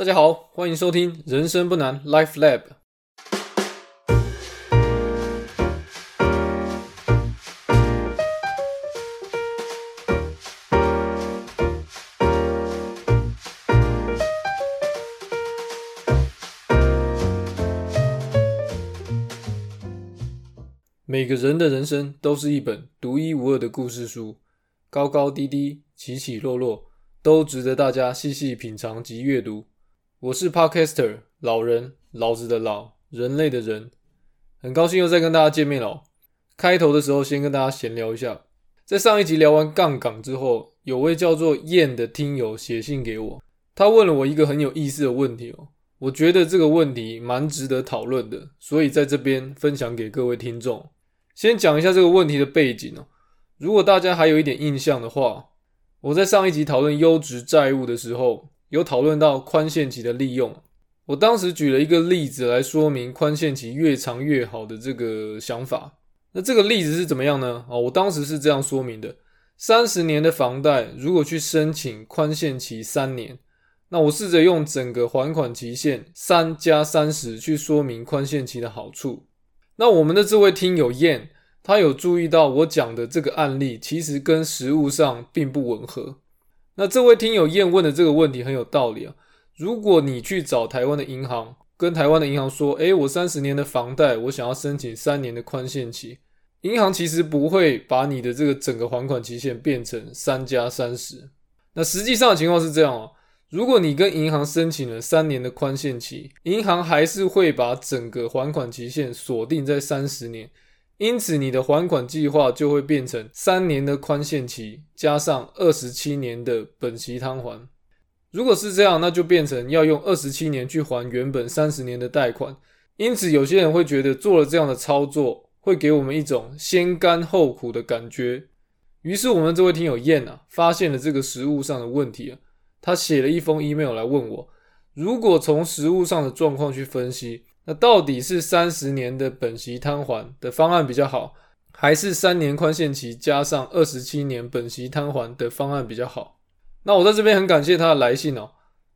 大家好，欢迎收听《人生不难 Life Lab》。每个人的人生都是一本独一无二的故事书，高高低低，起起落落，都值得大家细细品尝及阅读。我是 Podcaster 老人，老子的老，人类的人，很高兴又再跟大家见面了。开头的时候先跟大家闲聊一下，在上一集聊完杠杆之后，有位叫做燕的听友写信给我，他问了我一个很有意思的问题哦，我觉得这个问题蛮值得讨论的，所以在这边分享给各位听众。先讲一下这个问题的背景哦。如果大家还有一点印象的话，我在上一集讨论优质债务的时候，有讨论到宽限期的利用。我当时举了一个例子来说明宽限期越长越好的这个想法。那这个例子是怎么样呢？哦，我当时是这样说明的：三十年的房贷，如果去申请宽限期三年，那我试着用整个还款期限三加三十去说明宽限期的好处。那我们的这位听友燕，他有注意到我讲的这个案例，其实跟实物上并不吻合。那这位听友燕问的这个问题很有道理啊。如果你去找台湾的银行，跟台湾的银行说：“诶，我三十年的房贷，我想要申请三年的宽限期。”银行其实不会把你的这个整个还款期限变成三加三十。那实际上的情况是这样哦。如果你跟银行申请了三年的宽限期，银行还是会把整个还款期限锁定在三十年，因此你的还款计划就会变成三年的宽限期加上二十七年的本息摊还。如果是这样，那就变成要用二十七年去还原本三十年的贷款。因此，有些人会觉得做了这样的操作，会给我们一种先甘后苦的感觉。于是，我们这位听友燕啊，发现了这个实物上的问题啊。他写了一封 email 来问我，如果从实物上的状况去分析，那到底是三十年的本息摊还的方案比较好，还是三年宽限期加上二十七年本息摊还的方案比较好？那我在这边很感谢他的来信哦。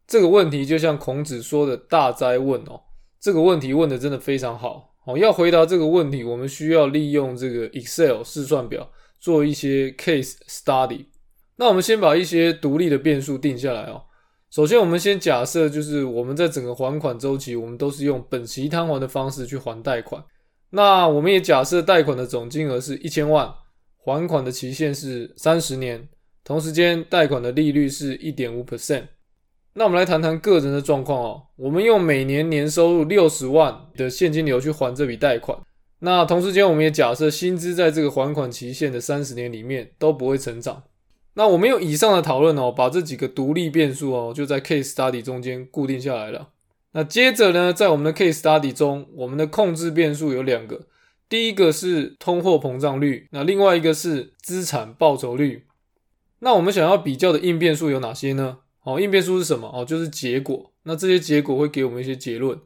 这个问题就像孔子说的大灾问哦，这个问题问的真的非常好哦。要回答这个问题，我们需要利用这个 Excel 试算表做一些 case study。那我们先把一些独立的变数定下来哦。首先，我们先假设，就是我们在整个还款周期，我们都是用本息摊还的方式去还贷款。那我们也假设贷款的总金额是一千万，还款的期限是三十年，同时间贷款的利率是一点五 percent。那我们来谈谈个人的状况哦。我们用每年年收入六十万的现金流去还这笔贷款。那同时间，我们也假设薪资在这个还款期限的三十年里面都不会成长。那我们用以上的讨论哦，把这几个独立变数哦，就在 case study 中间固定下来了。那接着呢，在我们的 case study 中，我们的控制变数有两个，第一个是通货膨胀率，那另外一个是资产报酬率。那我们想要比较的应变数有哪些呢？哦，应变数是什么？哦，就是结果。那这些结果会给我们一些结论。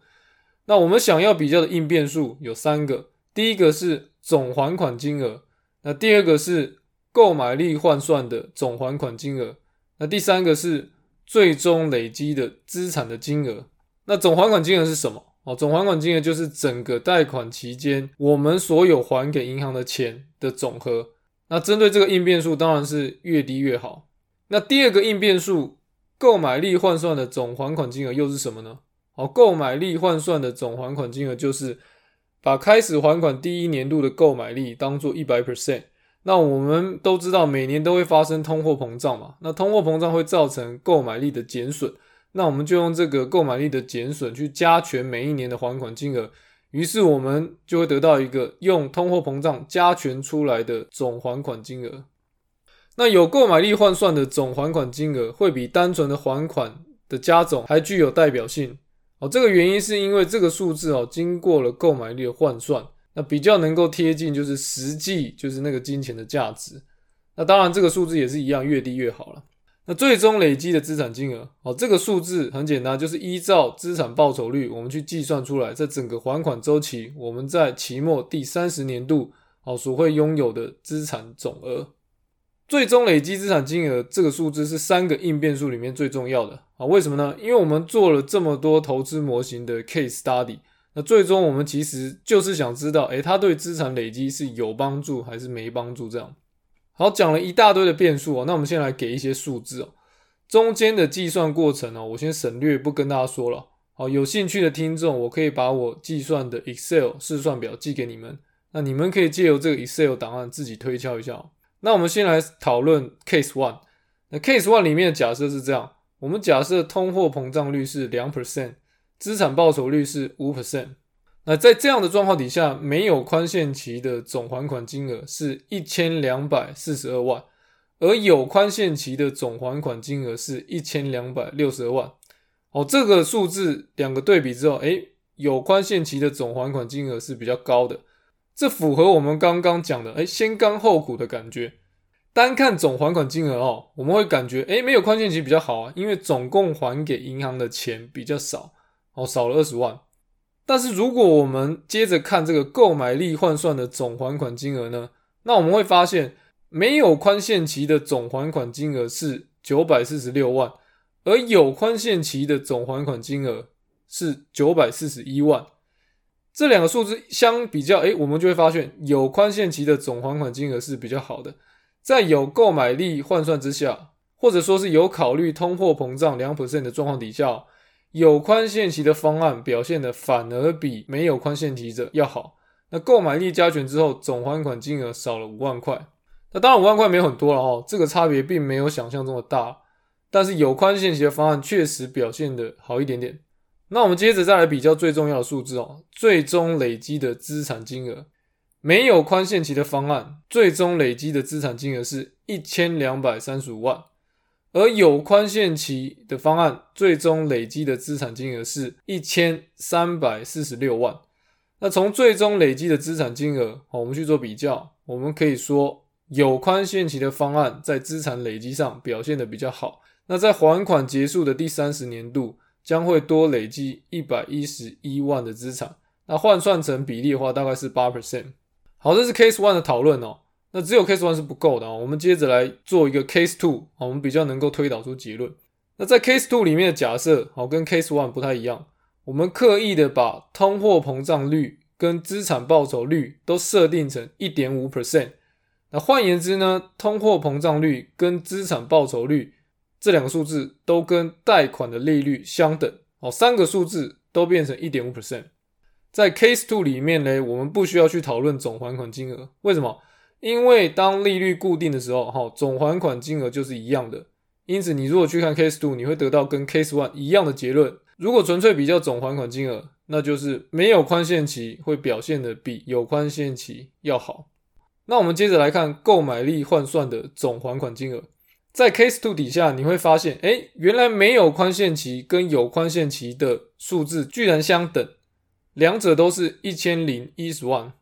那我们想要比较的应变数有三个，第一个是总还款金额，那第二个是。购买力换算的总还款金额，那第三个是最终累积的资产的金额。那总还款金额是什么？哦，总还款金额就是整个贷款期间我们所有还给银行的钱的总和。那针对这个应变数，当然是越低越好。那第二个应变数，购买力换算的总还款金额又是什么呢？哦，购买力换算的总还款金额就是把开始还款第一年度的购买力当做一百 percent。那我们都知道，每年都会发生通货膨胀嘛。那通货膨胀会造成购买力的减损，那我们就用这个购买力的减损去加权每一年的还款金额，于是我们就会得到一个用通货膨胀加权出来的总还款金额。那有购买力换算的总还款金额，会比单纯的还款的加总还具有代表性哦。这个原因是因为这个数字哦，经过了购买力的换算。那比较能够贴近，就是实际就是那个金钱的价值。那当然，这个数字也是一样，越低越好了。那最终累积的资产金额，哦，这个数字很简单，就是依照资产报酬率，我们去计算出来，在整个还款周期，我们在期末第三十年度，哦，所会拥有的资产总额。最终累积资产金额这个数字是三个应变数里面最重要的啊？为什么呢？因为我们做了这么多投资模型的 case study，那最终我们其实就是想知道，诶，它对资产累积是有帮助还是没帮助？这样好讲了一大堆的变数哦，那我们先来给一些数字哦。中间的计算过程呢，我先省略不跟大家说了。好，有兴趣的听众，我可以把我计算的 Excel 试算表寄给你们，那你们可以借由这个 Excel 档案自己推敲一下。那我们先来讨论 Case One。那 Case One 里面的假设是这样：我们假设通货膨胀率是两 percent，资产报酬率是五 percent。那在这样的状况底下，没有宽限期的总还款金额是一千两百四十二万，而有宽限期的总还款金额是一千两百六十二万。哦，这个数字两个对比之后，诶，有宽限期的总还款金额是比较高的。这符合我们刚刚讲的，哎，先甘后苦的感觉。单看总还款金额哦，我们会感觉，哎，没有宽限期比较好啊，因为总共还给银行的钱比较少，哦，少了二十万。但是如果我们接着看这个购买力换算的总还款金额呢，那我们会发现，没有宽限期的总还款金额是九百四十六万，而有宽限期的总还款金额是九百四十一万。这两个数字相比较，哎，我们就会发现有宽限期的总还款金额是比较好的。在有购买力换算之下，或者说是有考虑通货膨胀两 percent 的状况底下，有宽限期的方案表现的反而比没有宽限期者要好。那购买力加权之后，总还款金额少了五万块。那当然五万块没有很多了哦，这个差别并没有想象中的大。但是有宽限期的方案确实表现的好一点点。那我们接着再来比较最重要的数字哦，最终累积的资产金额。没有宽限期的方案，最终累积的资产金额是一千两百三十五万，而有宽限期的方案，最终累积的资产金额是一千三百四十六万。那从最终累积的资产金额，我们去做比较，我们可以说有宽限期的方案在资产累积上表现的比较好。那在还款结束的第三十年度。将会多累积一百一十一万的资产，那换算成比例的话，大概是八 percent。好，这是 case one 的讨论哦。那只有 case one 是不够的哦。我们接着来做一个 case two，我们比较能够推导出结论。那在 case two 里面的假设，好，跟 case one 不太一样。我们刻意的把通货膨胀率跟资产报酬率都设定成一点五 percent。那换言之呢，通货膨胀率跟资产报酬率。这两个数字都跟贷款的利率相等哦，三个数字都变成一点五 percent。在 case two 里面呢，我们不需要去讨论总还款金额，为什么？因为当利率固定的时候，哈，总还款金额就是一样的。因此，你如果去看 case two，你会得到跟 case one 一样的结论。如果纯粹比较总还款金额，那就是没有宽限期会表现的比有宽限期要好。那我们接着来看购买力换算的总还款金额。在 case two 底下，你会发现，哎，原来没有宽限期跟有宽限期的数字居然相等，两者都是一千零一十万。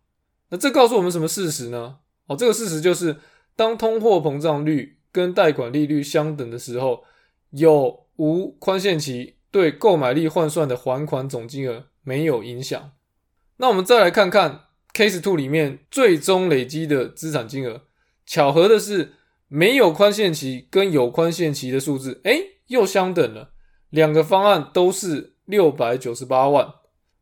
那这告诉我们什么事实呢？哦，这个事实就是，当通货膨胀率跟贷款利率相等的时候，有无宽限期对购买力换算的还款总金额没有影响。那我们再来看看 case two 里面最终累积的资产金额。巧合的是。没有宽限期跟有宽限期的数字，哎，又相等了。两个方案都是六百九十八万。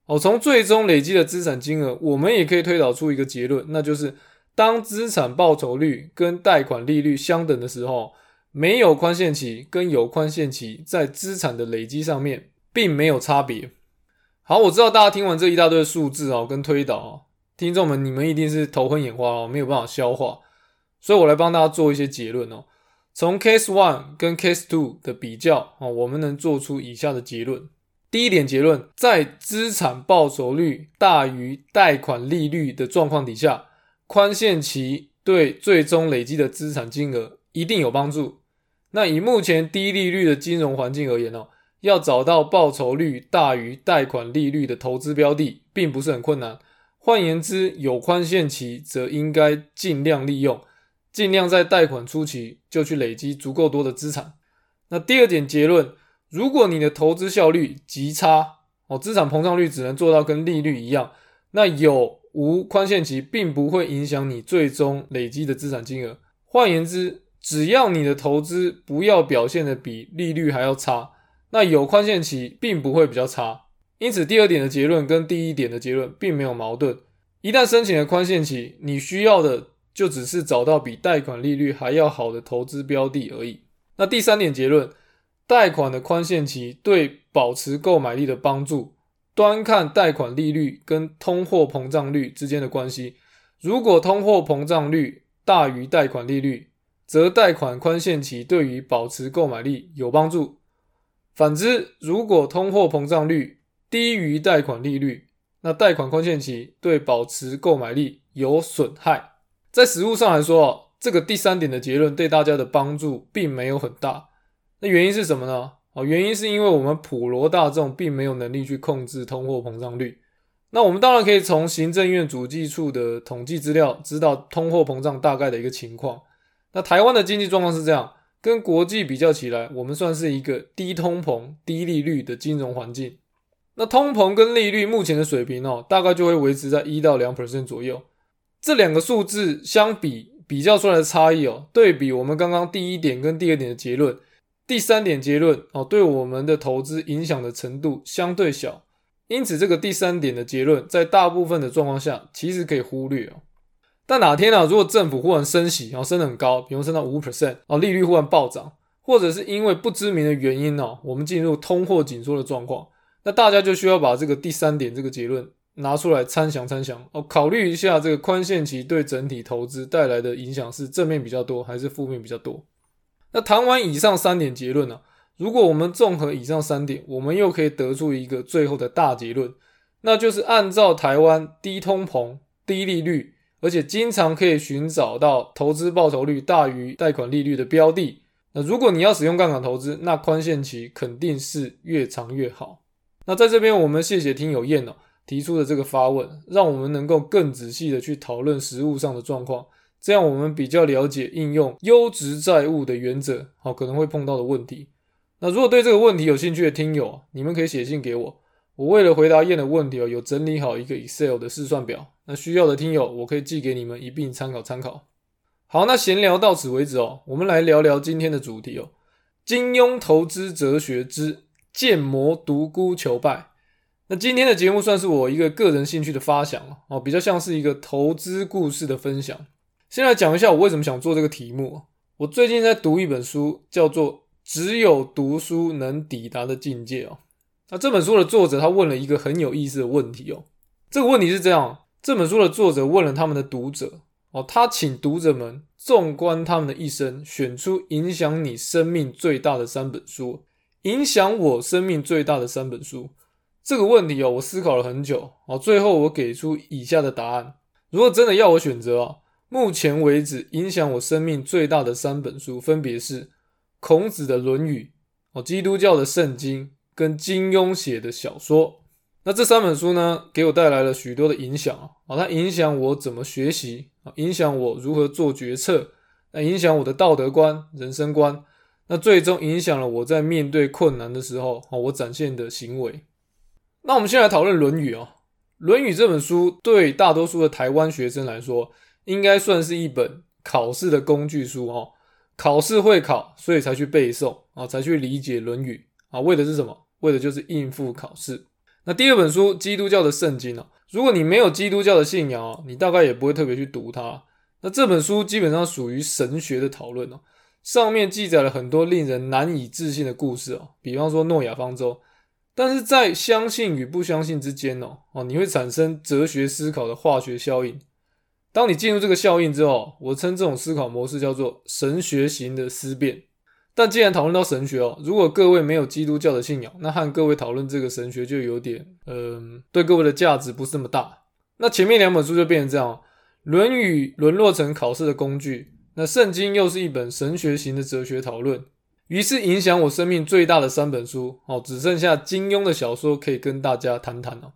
哦，从最终累积的资产金额，我们也可以推导出一个结论，那就是当资产报酬率跟贷款利率相等的时候，没有宽限期跟有宽限期在资产的累积上面并没有差别。好，我知道大家听完这一大堆数字哦，跟推导，听众们你们一定是头昏眼花哦，没有办法消化。所以我来帮大家做一些结论哦。从 case one 跟 case two 的比较啊，我们能做出以下的结论。第一点结论，在资产报酬率大于贷款利率的状况底下，宽限期对最终累积的资产金额一定有帮助。那以目前低利率的金融环境而言哦，要找到报酬率大于贷款利率的投资标的，并不是很困难。换言之，有宽限期则应该尽量利用。尽量在贷款初期就去累积足够多的资产。那第二点结论，如果你的投资效率极差，哦，资产膨胀率只能做到跟利率一样，那有无宽限期并不会影响你最终累积的资产金额。换言之，只要你的投资不要表现的比利率还要差，那有宽限期并不会比较差。因此，第二点的结论跟第一点的结论并没有矛盾。一旦申请了宽限期，你需要的就只是找到比贷款利率还要好的投资标的而已。那第三点结论，贷款的宽限期对保持购买力的帮助，端看贷款利率跟通货膨胀率之间的关系。如果通货膨胀率大于贷款利率，则贷款宽限期对于保持购买力有帮助。反之，如果通货膨胀率低于贷款利率，那贷款宽限期对保持购买力有损害。在实物上来说，这个第三点的结论对大家的帮助并没有很大。那原因是什么呢？哦，原因是因为我们普罗大众并没有能力去控制通货膨胀率。那我们当然可以从行政院主计处的统计资料知道通货膨胀大概的一个情况。那台湾的经济状况是这样，跟国际比较起来，我们算是一个低通膨、低利率的金融环境。那通膨跟利率目前的水平哦，大概就会维持在一到两百分点左右。这两个数字相比比较出来的差异哦，对比我们刚刚第一点跟第二点的结论，第三点结论哦，对我们的投资影响的程度相对小。因此，这个第三点的结论，在大部分的状况下，其实可以忽略哦。但哪天啊，如果政府忽然升息，然后升得很高，比如升到五 percent，哦，利率忽然暴涨，或者是因为不知名的原因哦，我们进入通货紧缩的状况，那大家就需要把这个第三点这个结论拿出来参详参详哦，考虑一下这个宽限期对整体投资带来的影响是正面比较多还是负面比较多。那谈完以上三点结论呢，如果我们综合以上三点，我们又可以得出一个最后的大结论，那就是按照台湾低通膨、低利率。而且经常可以寻找到投资报酬率大于贷款利率的标的。那如果你要使用杠杆投资，那宽限期肯定是越长越好。那在这边，我们谢谢听友燕哦提出的这个发问，让我们能够更仔细的去讨论实物上的状况，这样我们比较了解应用优质债务的原则，好可能会碰到的问题。那如果对这个问题有兴趣的听友，你们可以写信给我。我为了回答燕的问题哦，有整理好一个 Excel 的试算表，那需要的听友我可以寄给你们一并参考参考。好，那闲聊到此为止哦，我们来聊聊今天的主题哦，金庸投资哲学之剑魔独孤求败。那今天的节目算是我一个个人兴趣的发想哦，比较像是一个投资故事的分享。先来讲一下我为什么想做这个题目。我最近在读一本书，叫做《只有读书能抵达的境界》哦。那这本书的作者他问了一个很有意思的问题哦，这个问题是这样：这本书的作者问了他们的读者哦，他请读者们纵观他们的一生，选出影响你生命最大的三本书，影响我生命最大的三本书。这个问题哦，我思考了很久哦，最后我给出以下的答案：如果真的要我选择啊，目前为止影响我生命最大的三本书，分别是孔子的《论语》哦，基督教的圣经。跟金庸写的小说，那这三本书呢，给我带来了许多的影响啊，它影响我怎么学习啊，影响我如何做决策，那影响我的道德观、人生观，那最终影响了我在面对困难的时候啊，我展现的行为。那我们先来讨论《论语》啊，《论语》这本书对大多数的台湾学生来说，应该算是一本考试的工具书哦，考试会考，所以才去背诵啊，才去理解《论语》啊，为的是什么？为的就是应付考试。那第二本书，基督教的圣经哦，如果你没有基督教的信仰哦，你大概也不会特别去读它。那这本书基本上属于神学的讨论哦，上面记载了很多令人难以置信的故事哦，比方说诺亚方舟。但是在相信与不相信之间哦，哦，你会产生哲学思考的化学效应。当你进入这个效应之后，我称这种思考模式叫做神学型的思辨。但既然讨论到神学哦，如果各位没有基督教的信仰，那和各位讨论这个神学就有点，嗯，对各位的价值不是那么大。那前面两本书就变成这样，《论语》沦落成考试的工具，那圣经又是一本神学型的哲学讨论。于是影响我生命最大的三本书，哦，只剩下金庸的小说可以跟大家谈谈了。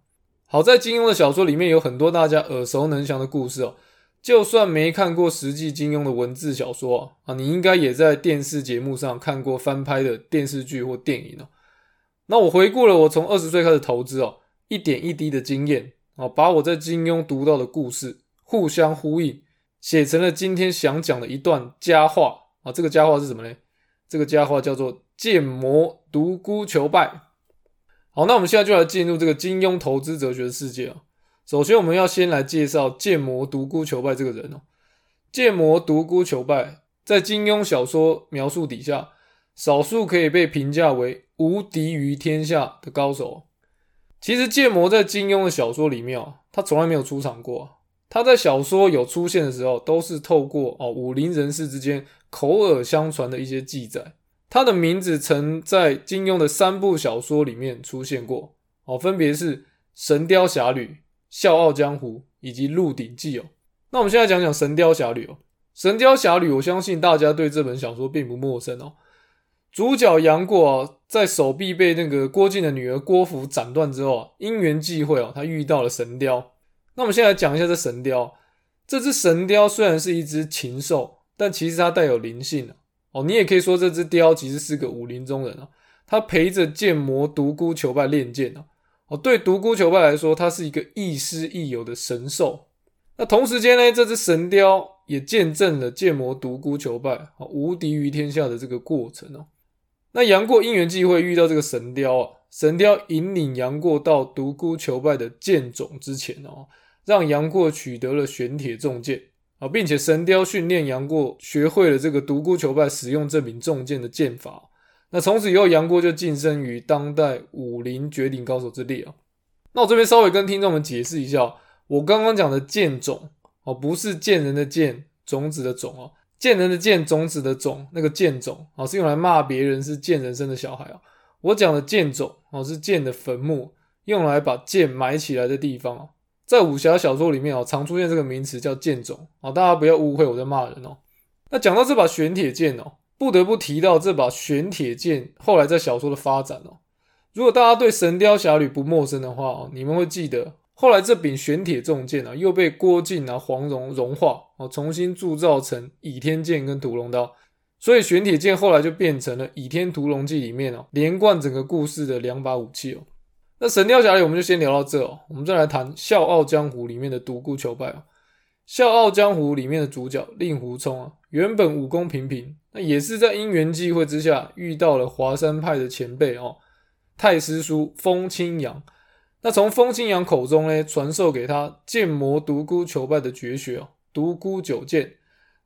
好在金庸的小说里面有很多大家耳熟能详的故事哦。就算没看过实际金庸的文字小说啊，你应该也在电视节目上看过翻拍的电视剧或电影哦。那我回顾了我从二十岁开始投资哦，一点一滴的经验啊，把我在金庸读到的故事互相呼应，写成了今天想讲的一段佳话啊。这个佳话是什么呢？这个佳话叫做剑魔独孤求败。好，那我们现在就来进入这个金庸投资哲学的世界啊。首先，我们要先来介绍剑魔独孤求败这个人哦。剑魔独孤求败在金庸小说描述底下，少数可以被评价为无敌于天下的高手。其实剑魔在金庸的小说里面啊，他从来没有出场过。他在小说有出现的时候，都是透过哦武林人士之间口耳相传的一些记载。他的名字曾在金庸的三部小说里面出现过哦，分别是《神雕侠侣》《笑傲江湖》以及《鹿鼎记》哦。那我们现在讲讲《神雕侠侣》哦，《神雕侠侣》我相信大家对这本小说并不陌生哦。主角杨过在手臂被那个郭靖的女儿郭芙斩断之后啊，因缘际会哦，他遇到了神雕。那我们现在讲一下这神雕。这只神雕虽然是一只禽兽，但其实它带有灵性哦。你也可以说这只雕其实是个武林中人啊。他陪着剑魔独孤求败练剑哦。哦，对独孤求败来说，他是一个亦师亦友的神兽。那同时间呢，这只神雕也见证了剑魔独孤求败啊无敌于天下的这个过程哦。那杨过因缘际会遇到这个神雕啊，神雕引领杨过到独孤求败的剑冢之前哦。让杨过取得了玄铁重剑啊，并且神雕训练杨过学会了这个独孤求败使用这柄重剑的剑法。那从此以后，杨过就晋升于当代武林绝顶高手之列啊。那我这边稍微跟听众们解释一下，我刚刚讲的剑种哦，不是贱人的贱，种子的种哦，贱人的贱，种子的种，那个剑种哦，是用来骂别人是贱人生的小孩啊。我讲的剑种哦，是剑的坟墓，用来把剑埋起来的地方啊。在武侠小说里面哦，常出现这个名词叫剑种哦，大家不要误会我在骂人哦。那讲到这把玄铁剑哦，不得不提到这把玄铁剑后来在小说的发展哦。如果大家对《神雕侠侣》不陌生的话哦，你们会记得后来这柄玄铁重剑啊，又被郭靖啊、黄蓉融化哦，重新铸造成倚天剑跟屠龙刀，所以玄铁剑后来就变成了《倚天屠龙记》里面哦，连贯整个故事的两把武器哦。那《神雕侠侣》我们就先聊到这哦，我们再来谈《笑傲江湖》里面的独孤求败哦。《笑傲江湖》里面的主角令狐冲啊，原本武功平平，那也是在因缘际会之下遇到了华山派的前辈哦，太师叔风清扬。那从风清扬口中呢，传授给他剑魔独孤求败的绝学哦，独孤九剑。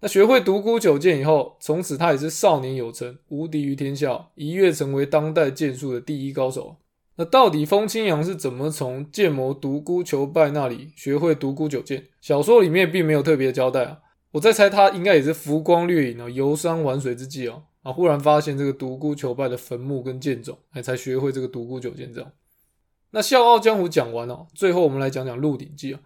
那学会独孤九剑以后，从此他也是少年有成，无敌于天下，一跃成为当代剑术的第一高手。那到底风清扬是怎么从剑魔独孤求败那里学会独孤九剑？小说里面并没有特别交代啊。我在猜他应该也是浮光掠影哦，游山玩水之际哦，啊，忽然发现这个独孤求败的坟墓跟剑冢，哎，才学会这个独孤九剑这样。那笑傲江湖讲完了，最后我们来讲讲鹿鼎记啊。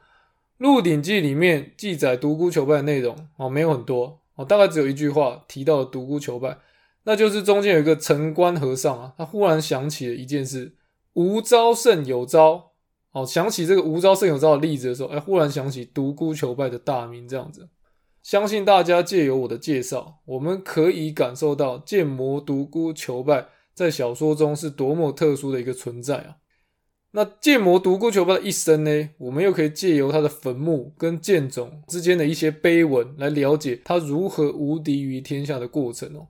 鹿鼎记里面记载独孤求败的内容哦，没有很多哦，大概只有一句话提到了独孤求败，那就是中间有一个城关和尚啊，他忽然想起了一件事。无招胜有招，哦，想起这个无招胜有招的例子的时候，哎，忽然想起独孤求败的大名，这样子，相信大家借由我的介绍，我们可以感受到剑魔独孤求败在小说中是多么特殊的一个存在啊。那剑魔独孤求败的一生呢，我们又可以借由他的坟墓跟剑冢之间的一些碑文来了解他如何无敌于天下的过程哦。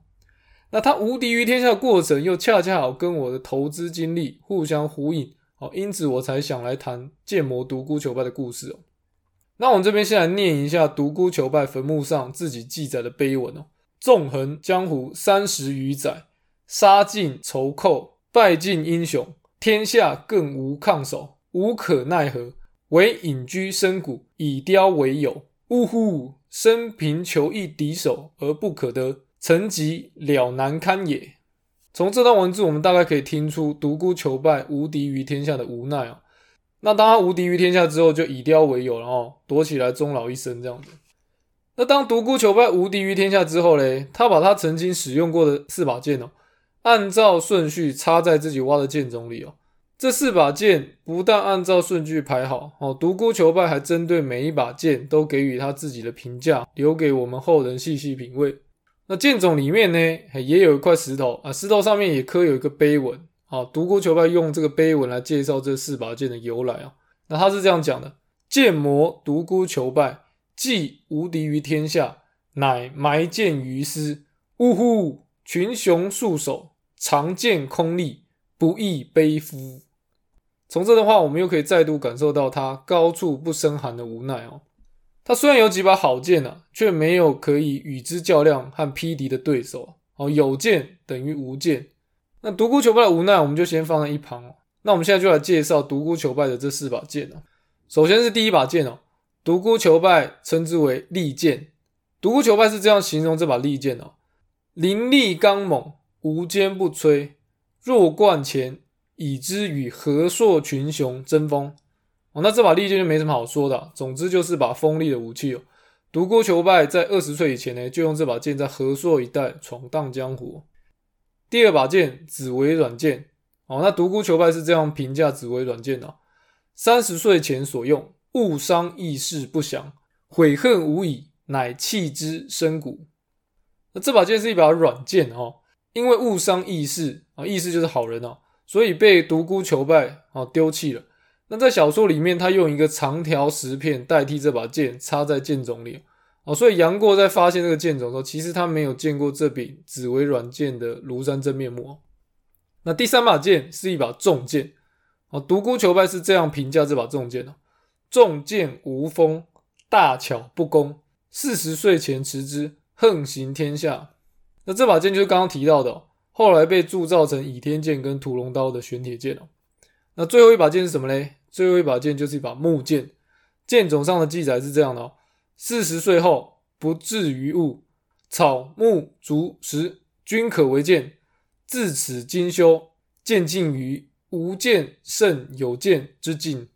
那他无敌于天下的过程，又恰恰好跟我的投资经历互相呼应，哦，因此我才想来谈剑魔独孤求败的故事哦。那我们这边先来念一下独孤求败坟墓上自己记载的碑文哦：纵横江湖三十余载，杀尽仇寇，败尽英雄，天下更无抗手，无可奈何，唯隐居深谷，以雕为友。呜呼，生平求一敌手而不可得。成疾了难堪也。从这段文字，我们大概可以听出独孤求败无敌于天下的无奈啊。那当他无敌于天下之后，就以雕为友，然后躲起来终老一生这样子。那当独孤求败无敌于天下之后嘞，他把他曾经使用过的四把剑哦，按照顺序插在自己挖的剑冢里哦。这四把剑不但按照顺序排好哦，独孤求败还针对每一把剑都给予他自己的评价，留给我们后人细细品味。那剑冢里面呢，也有一块石头啊，石头上面也刻有一个碑文好。独孤求败用这个碑文来介绍这四把剑的由来啊。那他是这样讲的：剑魔独孤求败，既无敌于天下，乃埋剑于斯，呜呼，群雄束手，长剑空立，不亦悲夫？从这段话，我们又可以再度感受到他高处不胜寒的无奈哦。他虽然有几把好剑啊，却没有可以与之较量和匹敌的对手哦。有剑等于无剑。那独孤求败的无奈，我们就先放在一旁哦。那我们现在就来介绍独孤求败的这四把剑哦。首先是第一把剑哦，独孤求败称之为利剑。独孤求败是这样形容这把利剑哦：凌厉刚猛，无坚不摧，若冠前，以之与何硕群雄争锋。哦，那这把利剑就没什么好说的，总之就是把锋利的武器哦。独孤求败在二十岁以前呢，就用这把剑在河朔一带闯荡江湖。第二把剑紫薇软剑，哦，那独孤求败是这样评价紫薇软剑的：三十岁前所用，误伤义士不详，悔恨无已，乃弃之深谷。那这把剑是一把软剑哦，因为误伤义士啊，义士就是好人哦，所以被独孤求败啊丢弃了。那在小说里面，他用一个长条石片代替这把剑，插在剑冢里哦。所以杨过在发现这个剑冢的时候，其实他没有见过这柄紫薇软剑的庐山真面目。那第三把剑是一把重剑哦。独孤求败是这样评价这把重剑的：重剑无锋，大巧不工。四十岁前持之，横行天下。那这把剑就是刚刚提到的，后来被铸造成倚天剑跟屠龙刀的玄铁剑哦。那最后一把剑是什么嘞？最后一把剑就是一把木剑。剑冢上的记载是这样的：哦：四十岁后不至于物，草木竹石均可为剑。自此精修，渐进于无剑胜有剑之境。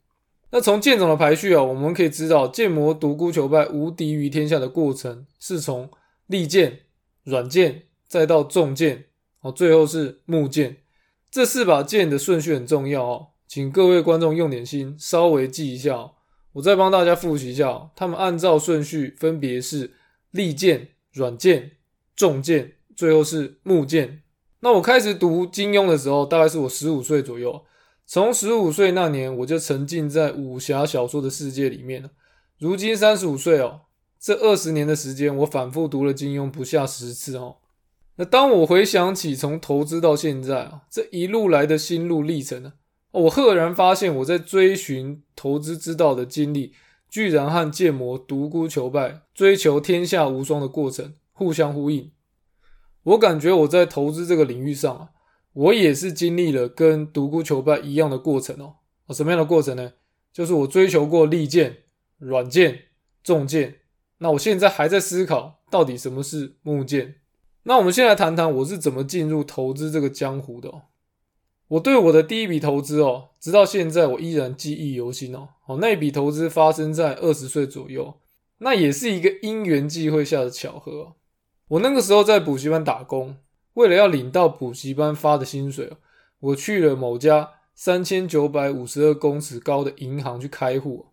那从剑种的排序啊，我们可以知道，剑魔独孤求败无敌于天下的过程，是从利剑、软剑，再到重剑，哦，最后是木剑。这四把剑的顺序很重要哦。请各位观众用点心，稍微记一下。我再帮大家复习一下，他们按照顺序分别是利剑、软剑、重剑，最后是木剑。那我开始读金庸的时候，大概是我十五岁左右。从十五岁那年，我就沉浸在武侠小说的世界里面了。如今三十五岁哦，这二十年的时间，我反复读了金庸不下十次哦。那当我回想起从投资到现在啊，这一路来的心路历程呢？我赫然发现，我在追寻投资之道的经历，居然和剑魔独孤求败追求天下无双的过程互相呼应。我感觉我在投资这个领域上啊，我也是经历了跟独孤求败一样的过程哦。什么样的过程呢？就是我追求过利剑、软剑、重剑。那我现在还在思考，到底什么是木剑。那我们先来谈谈我是怎么进入投资这个江湖的。哦我对我的第一笔投资哦，直到现在我依然记忆犹新哦。哦，那笔投资发生在二十岁左右，那也是一个因缘际会下的巧合。我那个时候在补习班打工，为了要领到补习班发的薪水，我去了某家三千九百五十二公尺高的银行去开户。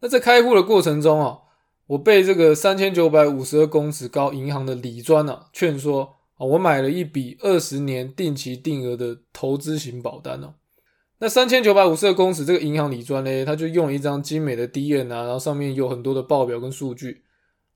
那在开户的过程中啊，我被这个三千九百五十二公尺高银行的李专啊劝说。啊，我买了一笔二十年定期定额的投资型保单哦。那三千九百五十二公尺这个银行理专呢，他就用了一张精美的 D N 啊，然后上面有很多的报表跟数据。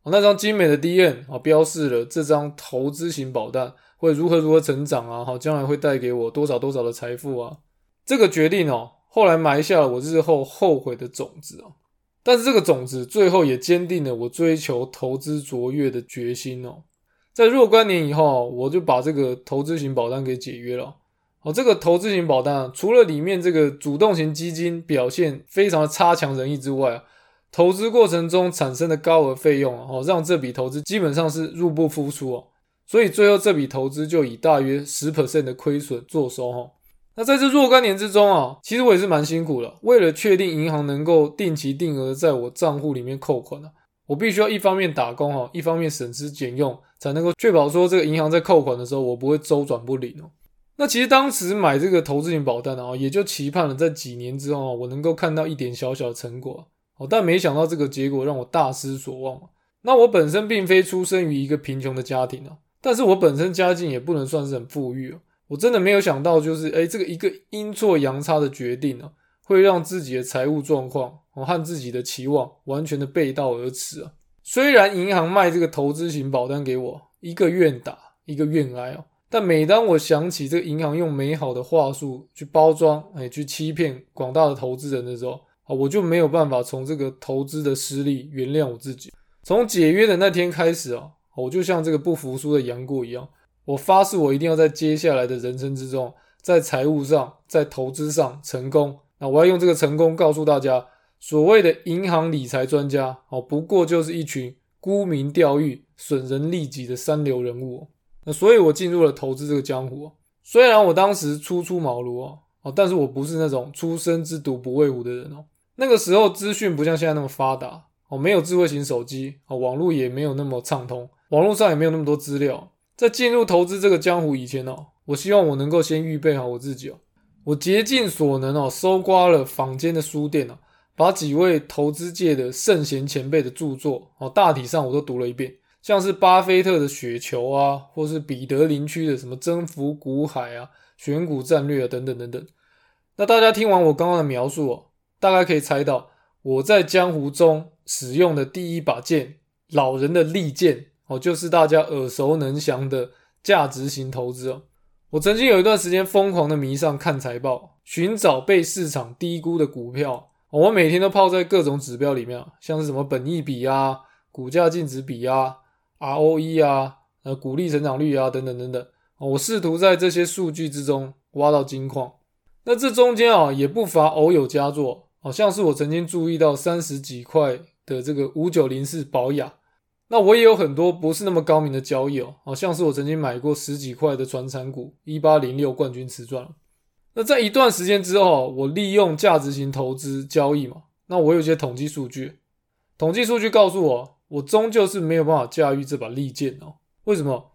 那张精美的 D N 啊，标示了这张投资型保单会如何如何成长啊，好，将来会带给我多少多少的财富啊。这个决定哦，后来埋下了我日后后悔的种子哦。但是这个种子最后也坚定了我追求投资卓越的决心哦。在若干年以后，我就把这个投资型保单给解约了。哦，这个投资型保单除了里面这个主动型基金表现非常的差强人意之外，投资过程中产生的高额费用哦，让这笔投资基本上是入不敷出哦。所以最后这笔投资就以大约十 percent 的亏损做收哈。那在这若干年之中啊，其实我也是蛮辛苦的。为了确定银行能够定期定额在我账户里面扣款啊，我必须要一方面打工哈，一方面省吃俭用。才能够确保说这个银行在扣款的时候，我不会周转不灵哦。那其实当时买这个投资型保单啊，也就期盼了在几年之后，我能够看到一点小小的成果哦。但没想到这个结果让我大失所望那我本身并非出生于一个贫穷的家庭啊，但是我本身家境也不能算是很富裕哦。我真的没有想到，就是哎，这个一个阴错阳差的决定呢，会让自己的财务状况和自己的期望完全的背道而驰啊。虽然银行卖这个投资型保单给我，一个愿打，一个怨哀哦。但每当我想起这个银行用美好的话术去包装，哎，去欺骗广大的投资人的时候，啊，我就没有办法从这个投资的失利原谅我自己。从解约的那天开始啊，我就像这个不服输的杨过一样，我发誓我一定要在接下来的人生之中，在财务上，在投资上成功。那我要用这个成功告诉大家，所谓的银行理财专家，哦，不过就是一群沽名钓誉、损人利己的三流人物。那所以，我进入了投资这个江湖。虽然我当时初出茅庐哦，哦，但是我不是那种初生之犊不畏虎的人哦。那个时候资讯不像现在那么发达哦，没有智慧型手机哦，网络也没有那么畅通，网络上也没有那么多资料。在进入投资这个江湖以前哦，我希望我能够先预备好我自己哦。我竭尽所能哦，搜刮了坊间的书店哦，把几位投资界的圣贤前辈的著作哦，大体上我都读了一遍。像是巴菲特的雪球啊，或是彼得林区的什么征服股海啊、选股战略啊等等等等。那大家听完我刚刚的描述哦，大概可以猜到我在江湖中使用的第一把剑——老人的利剑哦，就是大家耳熟能详的价值型投资哦。我曾经有一段时间疯狂的迷上看财报，寻找被市场低估的股票。我每天都泡在各种指标里面，像是什么本益比啊、股价净值比啊。ROE 啊，呃，股利成长率啊，等等等等，我试图在这些数据之中挖到金矿。那这中间啊，也不乏偶有佳作，好像是我曾经注意到三十几块的这个五九零四保养。那我也有很多不是那么高明的交易哦，好像是我曾经买过十几块的传产股一八零六冠军瓷砖。那在一段时间之后，我利用价值型投资交易嘛，那我有些统计数据，统计数据告诉我。我终究是没有办法驾驭这把利剑哦。为什么？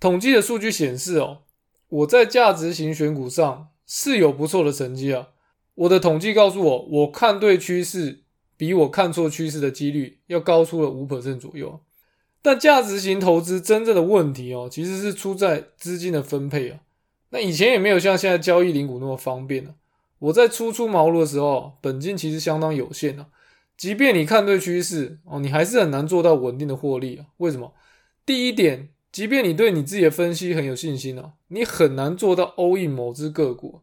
统计的数据显示哦，我在价值型选股上是有不错的成绩啊。我的统计告诉我，我看对趋势比我看错趋势的几率要高出了五 percent 左右。但价值型投资真正的问题哦，其实是出在资金的分配啊。那以前也没有像现在交易零股那么方便啊。我在初出茅庐的时候，本金其实相当有限啊。即便你看对趋势哦，你还是很难做到稳定的获利啊？为什么？第一点，即便你对你自己的分析很有信心啊，你很难做到 all in 某只个股，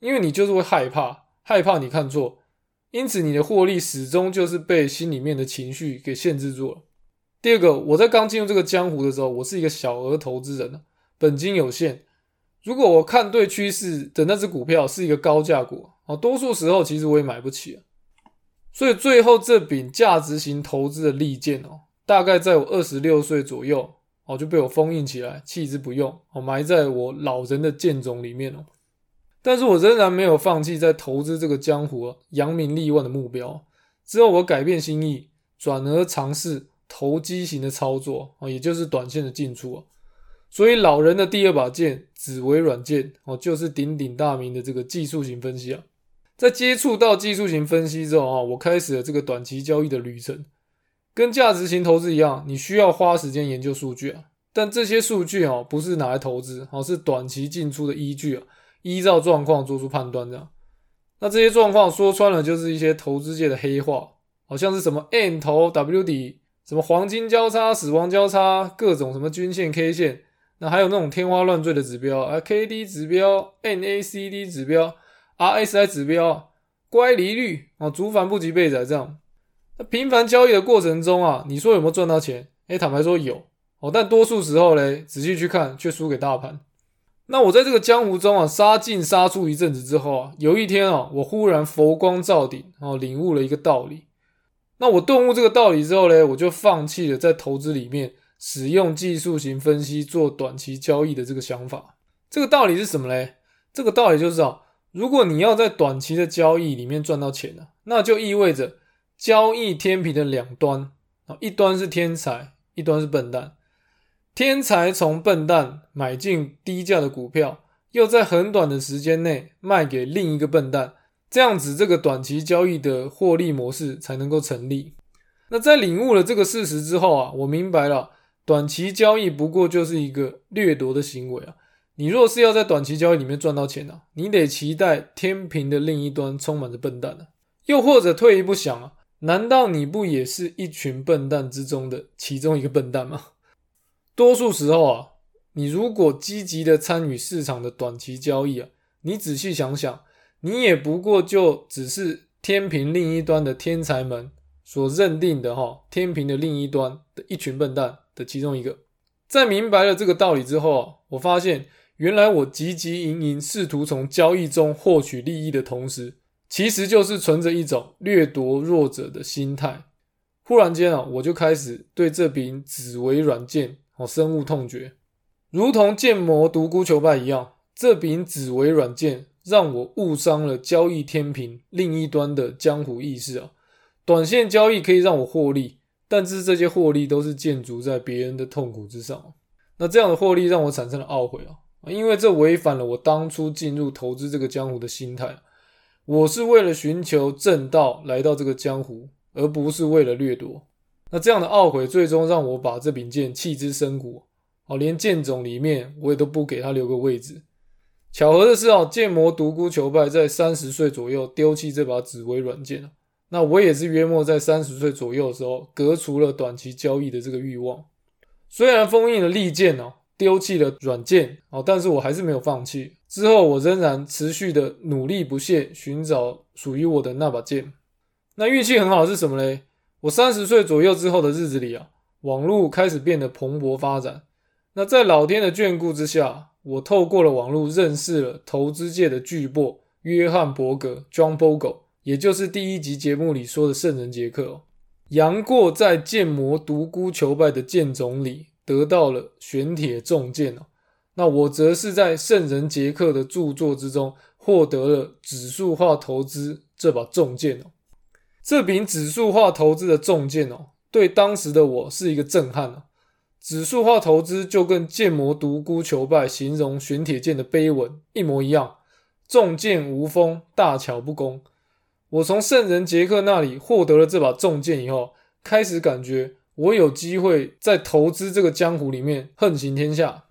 因为你就是会害怕，害怕你看错，因此你的获利始终就是被心里面的情绪给限制住了。第二个，我在刚进入这个江湖的时候，我是一个小额投资人本金有限，如果我看对趋势的那只股票是一个高价股啊，多数时候其实我也买不起啊。所以最后这柄价值型投资的利剑哦，大概在我二十六岁左右哦就被我封印起来，弃之不用哦，埋在我老人的剑冢里面哦。但是我仍然没有放弃在投资这个江湖扬名立万的目标。之后我改变心意，转而尝试投机型的操作啊，也就是短线的进出啊。所以老人的第二把剑紫微软件哦，就是鼎鼎大名的这个技术型分析啊。在接触到技术型分析之后啊，我开始了这个短期交易的旅程。跟价值型投资一样，你需要花时间研究数据啊。但这些数据哦，不是拿来投资，哦，是短期进出的依据啊。依照状况做出判断这样。那这些状况说穿了，就是一些投资界的黑话，好像是什么 N 头 W 底，什么黄金交叉、死亡交叉，各种什么均线 K 线，那还有那种天花乱坠的指标啊，K D 指标、N A C D 指标。RSI 指标、乖离率啊，主反不及备仔这样。那频繁交易的过程中啊，你说有没有赚到钱？哎，坦白说有哦，但多数时候嘞，仔细去看却输给大盘。那我在这个江湖中啊，杀进杀出一阵子之后啊，有一天啊，我忽然佛光照顶哦，领悟了一个道理。那我顿悟这个道理之后呢，我就放弃了在投资里面使用技术型分析做短期交易的这个想法。这个道理是什么嘞？这个道理就是啊。如果你要在短期的交易里面赚到钱呢，那就意味着交易天平的两端啊，一端是天才，一端是笨蛋。天才从笨蛋买进低价的股票，又在很短的时间内卖给另一个笨蛋，这样子这个短期交易的获利模式才能够成立。那在领悟了这个事实之后啊，我明白了，短期交易不过就是一个掠夺的行为啊。你若是要在短期交易里面赚到钱啊，你得期待天平的另一端充满着笨蛋啊，又或者退一步想啊，难道你不也是一群笨蛋之中的其中一个笨蛋吗？多数时候啊，你如果积极的参与市场的短期交易啊，你仔细想想，你也不过就只是天平另一端的天才们所认定的哈，天平的另一端的一群笨蛋的其中一个。在明白了这个道理之后啊，我发现原来我汲汲营营试图从交易中获取利益的同时，其实就是存着一种掠夺弱者的心态。忽然间啊，我就开始对这柄紫薇软剑哦深恶痛绝，如同剑魔独孤求败一样，这柄紫薇软剑让我误伤了交易天平另一端的江湖意识啊。短线交易可以让我获利，但是这些获利都是建筑在别人的痛苦之上。那这样的获利让我产生了懊悔啊，因为这违反了我当初进入投资这个江湖的心态。我是为了寻求正道来到这个江湖。而不是为了掠夺，那这样的懊悔最终让我把这柄剑弃之深谷，哦，连剑冢里面我也都不给他留个位置。巧合的是哦，剑魔独孤求败在三十岁左右丢弃这把紫薇软剑了，那我也是约莫在三十岁左右的时候革除了短期交易的这个欲望。虽然封印了利剑哦，丢弃了软剑哦，但是我还是没有放弃。之后我仍然持续的努力不懈，寻找属于我的那把剑。那运气很好是什么嘞？我三十岁左右之后的日子里啊，网络开始变得蓬勃发展。那在老天的眷顾之下，我透过了网络认识了投资界的巨擘约翰伯格 （John Bogle），也就是第一集节目里说的圣人杰克。杨过在剑魔独孤求败的剑种里得到了玄铁重剑哦。那我则是在圣人杰克的著作之中获得了指数化投资这把重剑哦。这柄指数化投资的重剑哦，对当时的我是一个震撼啊！指数化投资就跟剑魔独孤求败形容玄铁剑的碑文一模一样，重剑无锋，大巧不工。我从圣人杰克那里获得了这把重剑以后，开始感觉我有机会在投资这个江湖里面横行天下。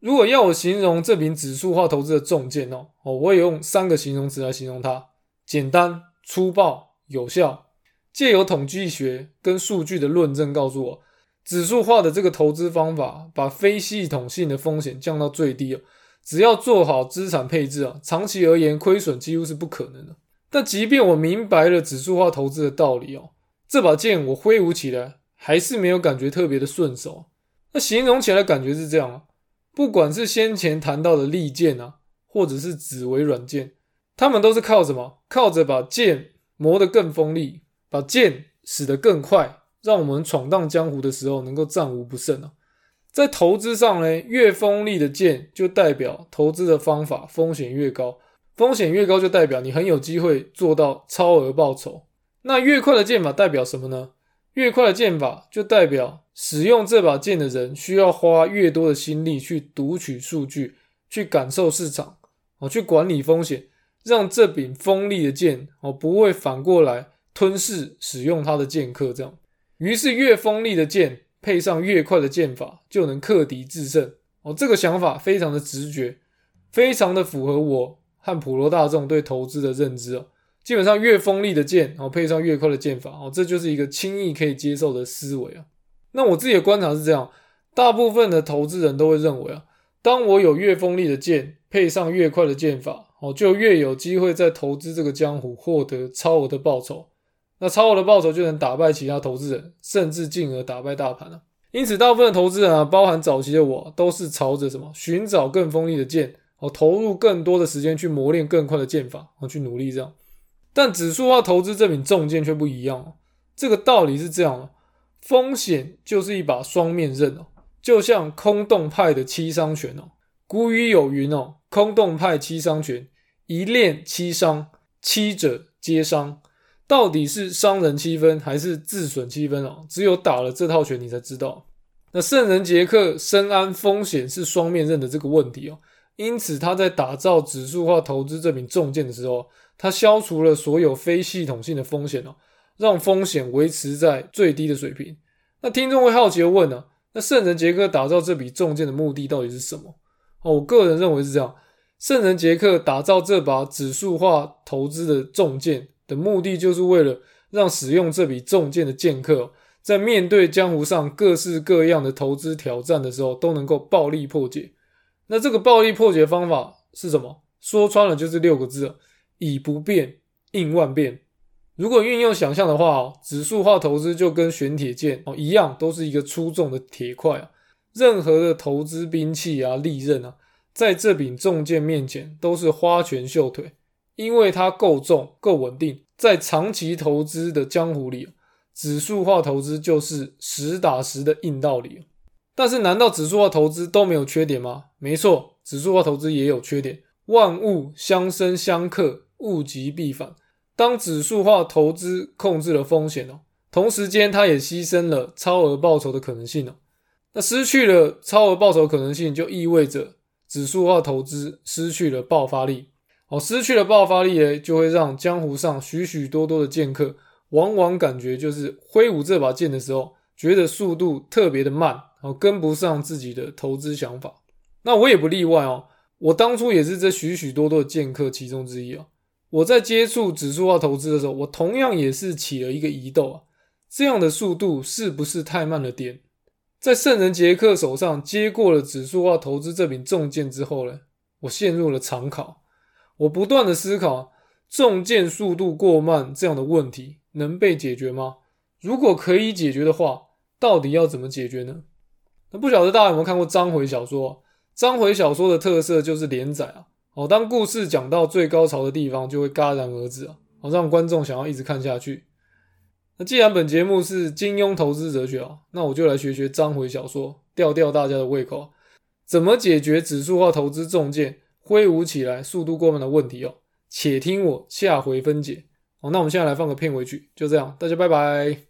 如果要我形容这柄指数化投资的重剑哦，哦，我也用三个形容词来形容它：简单、粗暴。有效，借由统计学跟数据的论证告诉我，指数化的这个投资方法，把非系统性的风险降到最低只要做好资产配置啊，长期而言亏损几乎是不可能的。但即便我明白了指数化投资的道理哦，这把剑我挥舞起来还是没有感觉特别的顺手。那形容起来感觉是这样啊，不管是先前谈到的利剑啊，或者是紫薇软剑，他们都是靠什么？靠着把剑。磨得更锋利，把剑使得更快，让我们闯荡江湖的时候能够战无不胜啊！在投资上呢，越锋利的剑就代表投资的方法风险越高，风险越高就代表你很有机会做到超额报酬。那越快的剑法代表什么呢？越快的剑法就代表使用这把剑的人需要花越多的心力去读取数据，去感受市场，哦，去管理风险。让这柄锋利的剑哦，不会反过来吞噬使用它的剑客。这样，于是越锋利的剑配上越快的剑法，就能克敌制胜。哦，这个想法非常的直觉，非常的符合我和普罗大众对投资的认知哦。基本上，越锋利的剑哦，配上越快的剑法哦，这就是一个轻易可以接受的思维啊。那我自己的观察是这样，大部分的投资人都会认为啊，当我有越锋利的剑配上越快的剑法。哦，就越有机会在投资这个江湖获得超额的报酬，那超额的报酬就能打败其他投资人，甚至进而打败大盘了。因此，大部分的投资人啊，包含早期的我，都是朝着什么寻找更锋利的剑，哦，投入更多的时间去磨练更快的剑法，哦，去努力这样。但指数化投资这柄重剑却不一样哦。这个道理是这样的：风险就是一把双面刃哦，就像空洞派的七伤拳哦。古语有云哦。空洞派七伤拳，一练七伤，七者皆伤。到底是伤人七分还是自损七分哦？只有打了这套拳，你才知道。那圣人杰克深谙风险是双面刃的这个问题哦，因此他在打造指数化投资这柄重剑的时候，他消除了所有非系统性的风险哦，让风险维持在最低的水平。那听众会好奇的问呢？那圣人杰克打造这笔重剑的目的到底是什么？哦，我个人认为是这样。圣人杰克打造这把指数化投资的重剑的目的，就是为了让使用这笔重剑的剑客在面对江湖上各式各样的投资挑战的时候，都能够暴力破解。那这个暴力破解方法是什么？说穿了就是六个字：以不变应万变。如果运用想象的话，指数化投资就跟玄铁剑哦一样，都是一个出重的铁块啊。任何的投资兵器啊、利刃啊，在这柄重剑面前都是花拳绣腿，因为它够重、够稳定。在长期投资的江湖里，指数化投资就是实打实的硬道理。但是，难道指数化投资都没有缺点吗？没错，指数化投资也有缺点。万物相生相克，物极必反。当指数化投资控制了风险哦，同时间它也牺牲了超额报酬的可能性哦。那失去了超额报酬可能性，就意味着指数化投资失去了爆发力哦。失去了爆发力呢，就会让江湖上许许多多的剑客，往往感觉就是挥舞这把剑的时候，觉得速度特别的慢哦，跟不上自己的投资想法。那我也不例外哦，我当初也是这许许多多的剑客其中之一啊。我在接触指数化投资的时候，我同样也是起了一个疑窦啊，这样的速度是不是太慢了点？在圣人杰克手上接过了指数化投资这柄重剑之后呢，我陷入了长考，我不断的思考，重剑速度过慢这样的问题能被解决吗？如果可以解决的话，到底要怎么解决呢？那不晓得大家有没有看过章回小说？章回小说的特色就是连载啊。哦，当故事讲到最高潮的地方，就会戛然而止啊，好让观众想要一直看下去。那既然本节目是金庸投资哲学啊，那我就来学学章回小说，吊吊大家的胃口。怎么解决指数化投资重剑挥舞起来速度过慢的问题哦？且听我下回分解。好，那我们现在来放个片尾曲，就这样，大家拜拜。